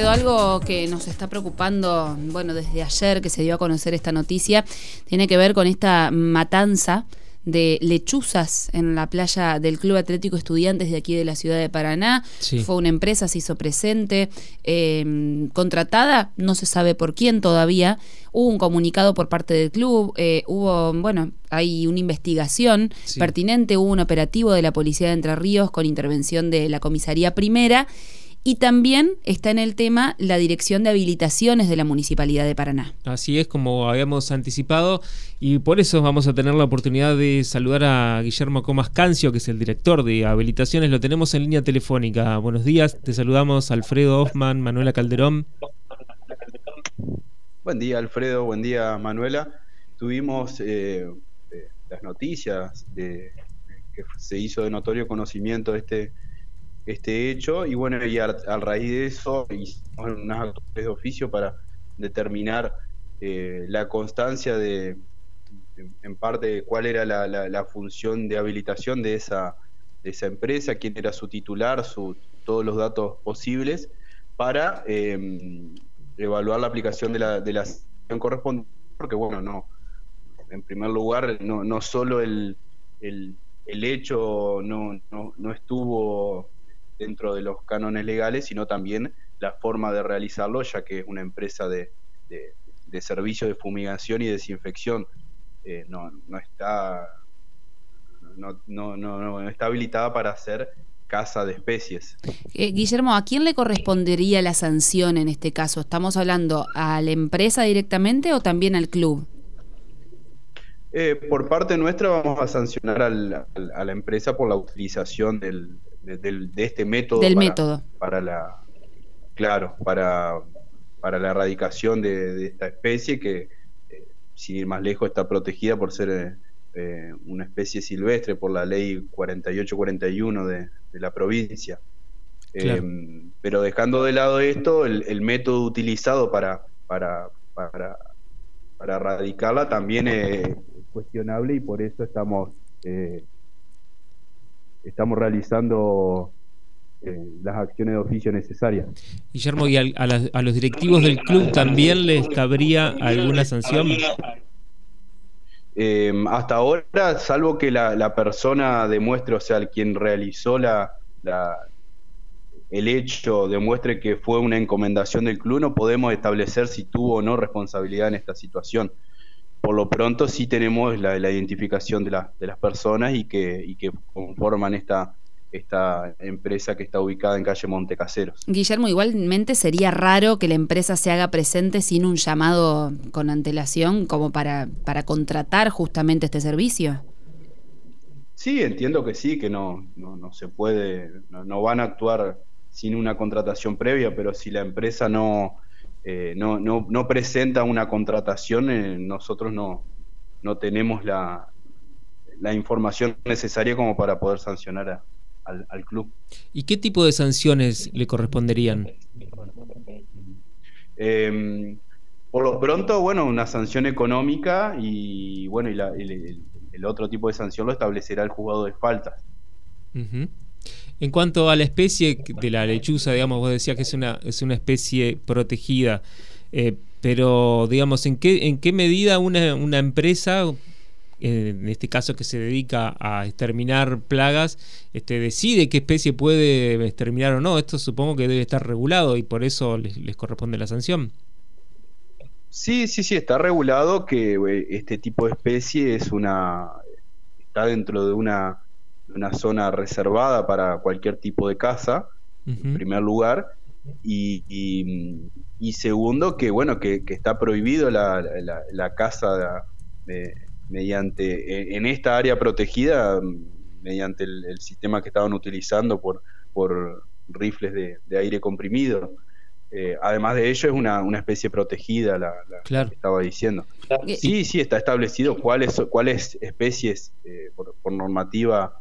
Alfredo, algo que nos está preocupando, bueno, desde ayer que se dio a conocer esta noticia, tiene que ver con esta matanza de lechuzas en la playa del Club Atlético Estudiantes de aquí de la ciudad de Paraná. Fue una empresa, se hizo presente, eh, contratada, no se sabe por quién todavía. Hubo un comunicado por parte del club, eh, hubo, bueno, hay una investigación pertinente, hubo un operativo de la Policía de Entre Ríos con intervención de la Comisaría Primera y también está en el tema la dirección de habilitaciones de la Municipalidad de Paraná. Así es como habíamos anticipado y por eso vamos a tener la oportunidad de saludar a Guillermo Comas Cancio, que es el director de habilitaciones. Lo tenemos en línea telefónica. Buenos días, te saludamos Alfredo Hoffman, Manuela Calderón. Buen día Alfredo, buen día Manuela. Tuvimos eh, eh, las noticias de que se hizo de notorio conocimiento este este hecho y bueno, y a, raíz de eso hicimos unas acciones de oficio para determinar eh, la constancia de, en parte, cuál era la, función de habilitación de esa, de esa empresa, quién era su titular, su, todos los datos posibles para em, evaluar la aplicación de la, de la correspondiente, porque bueno, no, en primer lugar, no, no solo el, el, el hecho no, no, no estuvo dentro de los cánones legales, sino también la forma de realizarlo, ya que es una empresa de, de, servicios de fumigación y desinfección. Eh, no, no, está, no, no, no, está habilitada para hacer caza de especies. Eh, Guillermo, ¿a quién le correspondería la sanción en este caso? ¿Estamos hablando a la empresa directamente o también al club? Eh, por parte nuestra vamos a sancionar al, a la empresa por la utilización del, de, este método. Del método. Para la, claro, para, para la erradicación de, esta especie que, eh, sin ir más lejos, está protegida por ser eh, una especie silvestre por la ley 4841 de, de la provincia. Eh, pero dejando de lado esto, el, método utilizado para, para, para, para erradicarla también es cuestionable y por eso estamos estamos realizando eh, las acciones de oficio necesarias. Guillermo, ¿y a, los directivos del club también les cabría alguna sanción? Eh, hasta ahora, salvo que la, persona demuestre, o sea, quien realizó la, el hecho demuestre que fue una encomendación del club, no podemos establecer si tuvo o no responsabilidad en esta situación por lo pronto sí tenemos la, identificación de, de, las personas y que, y que conforman esta, esta empresa que está ubicada en calle Montecaseros. Guillermo, igualmente sería raro que la empresa se haga presente sin un llamado con antelación como para, para contratar justamente este servicio. Sí, entiendo que sí, que no, no, no se puede, no van a actuar sin una contratación previa, pero si la empresa no, eh, no, no, no, presenta una contratación, eh, nosotros no, no tenemos la, la, información necesaria como para poder sancionar al, club. ¿Y qué tipo de sanciones le corresponderían? Em, por lo pronto, bueno, una sanción económica y bueno, y el, otro tipo de sanción lo establecerá el juzgado de faltas. En cuanto a la especie de la lechuza, digamos, vos decías que es una, es una especie protegida, eh, pero digamos, ¿en qué, en qué medida una, una empresa, eh, en este caso que se dedica a exterminar plagas, este, decide qué especie puede exterminar o no? Esto supongo que debe estar regulado y por eso les, les corresponde la sanción. Sí, sí, sí, está regulado que eh, este tipo de especie es una está dentro de una una zona reservada para cualquier tipo de casa, en primer lugar, y, y, segundo, que bueno, que, está prohibido la, la, caza mediante, en esta área protegida, mediante el, sistema que estaban utilizando por, por rifles de, aire comprimido. Eh, además de ello, es una, una especie protegida, la, que estaba diciendo. Sí, sí, está establecido cuáles, cuáles especies, eh, por, por, normativa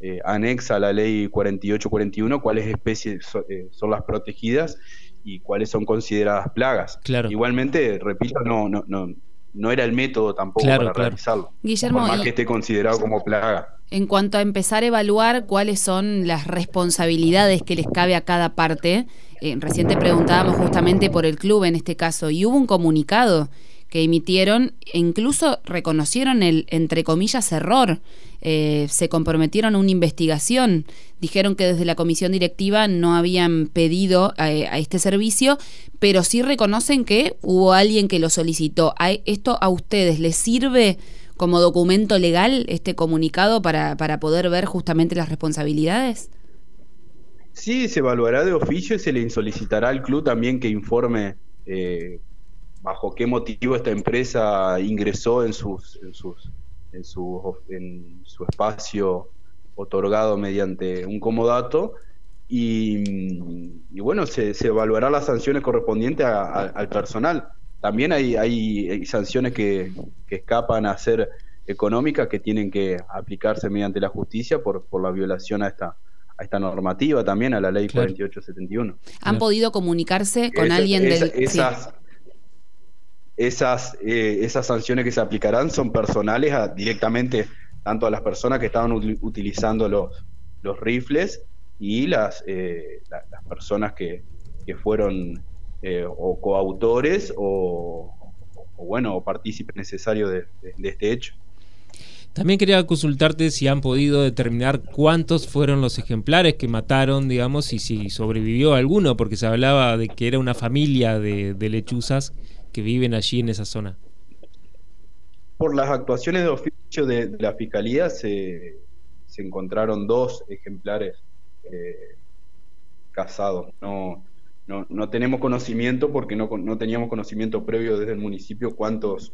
eh, anexa a la ley 4841 cuáles especies eh, son las protegidas y cuáles son consideradas plagas. Igualmente, repito, no, no, no, no era el método tampoco para realizarlo. Guillermo, por más que esté considerado como plaga. En cuanto a empezar a evaluar cuáles son las responsabilidades que les cabe a cada parte, eh, recién te preguntábamos justamente por el club en este caso, y hubo un comunicado que emitieron e incluso reconocieron el, entre comillas, error. Eh, se comprometieron a una investigación. Dijeron que desde la comisión directiva no habían pedido eh, a este servicio, pero sí reconocen que hubo alguien que lo solicitó. ¿Esto a ustedes les sirve como documento legal este comunicado para, para poder ver justamente las responsabilidades? Sí, se evaluará de oficio y se le solicitará al club también que informe eh, bajo qué motivo esta empresa ingresó en sus, en sus en su, en su espacio otorgado mediante un comodato y, bueno, se, evaluará las sanciones correspondientes al personal. También hay, hay, sanciones que, escapan a ser económicas que tienen que aplicarse mediante la justicia por, por la violación a esta, a esta normativa también, a la ley 4871. ¿Han podido comunicarse con alguien del... Esas, esas, eh, esas sanciones que se aplicarán son personales directamente tanto a las personas que estaban utilizando los, los rifles y las, eh, las personas que, que fueron eh, o coautores o, bueno, o partícipes necesarios de, este hecho. También quería consultarte si han podido determinar cuántos fueron los ejemplares que mataron, digamos, y si sobrevivió alguno, porque se hablaba de que era una familia de, de lechuzas que viven allí en esa zona? Por las actuaciones de oficio de, la Fiscalía se, se, encontraron dos ejemplares eh, casados. No, no, no, tenemos conocimiento porque no, no teníamos conocimiento previo desde el municipio cuántos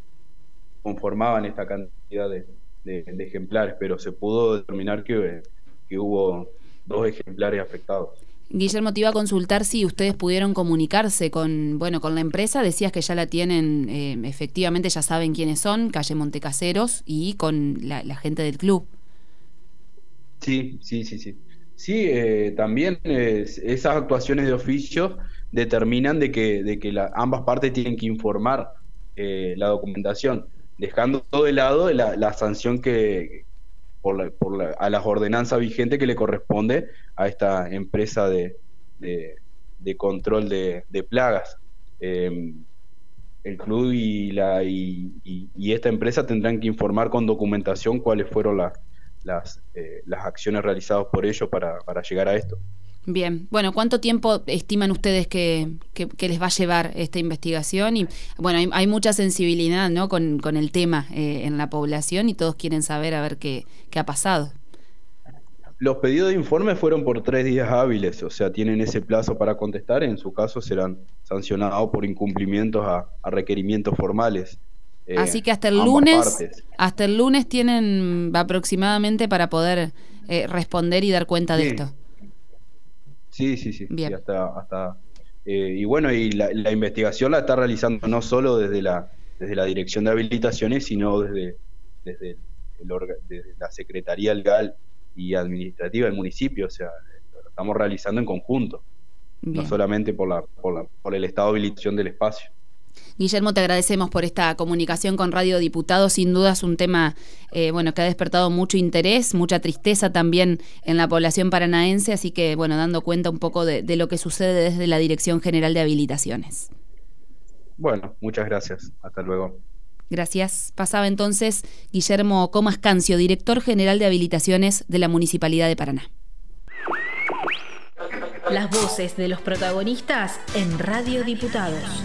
conformaban esta cantidad de, de, ejemplares, pero se pudo determinar que, que hubo dos ejemplares afectados. Guillermo, te iba a consultar si ustedes pudieron comunicarse con, bueno, con la empresa. Decías que ya la tienen, eh, efectivamente ya saben quiénes son, calle Montecaseros, y con la, gente del club. Sí, sí, sí, sí. Sí, eh, también esas actuaciones de oficio determinan de que, de que ambas partes tienen que informar eh, la documentación, dejando todo de lado la sanción que, por por a las ordenanzas vigentes que le corresponde a esta empresa de, de, control de, plagas. Em, el club y, la, y, y, esta empresa tendrán que informar con documentación cuáles fueron las, eh, las acciones realizadas por ellos para, para llegar a esto. Bien, bueno, ¿cuánto tiempo estiman ustedes que, les va a llevar esta investigación? Y bueno, hay, mucha sensibilidad ¿no? con, el tema eh, en la población y todos quieren saber a ver qué, qué ha pasado. Los pedidos de informe fueron por tres días hábiles, o sea, tienen ese plazo para contestar. En su caso serán sancionados por incumplimientos a, requerimientos formales. Eh, Así que hasta el lunes, hasta el lunes tienen aproximadamente para poder eh, responder y dar cuenta de esto. Sí, sí, sí. hasta, hasta eh, y bueno, y la, investigación la está realizando no solo desde la, desde la Dirección de Habilitaciones, sino desde, desde, la Secretaría Legal y Administrativa del municipio. O sea, lo estamos realizando en conjunto, no solamente por, la, por, la, por el estado de habilitación del espacio. Guillermo, te agradecemos por esta comunicación con Radio Diputado. Sin duda es un tema eh, bueno, que ha despertado mucho interés, mucha tristeza también en la población paranaense, así que bueno, dando cuenta un poco de, lo que sucede desde la Dirección General de Habilitaciones. Bueno, muchas gracias. Hasta luego. Gracias. Pasaba entonces Guillermo Comas Cancio, director general de habilitaciones de la Municipalidad de Paraná. Las voces de los protagonistas en Radio Diputados.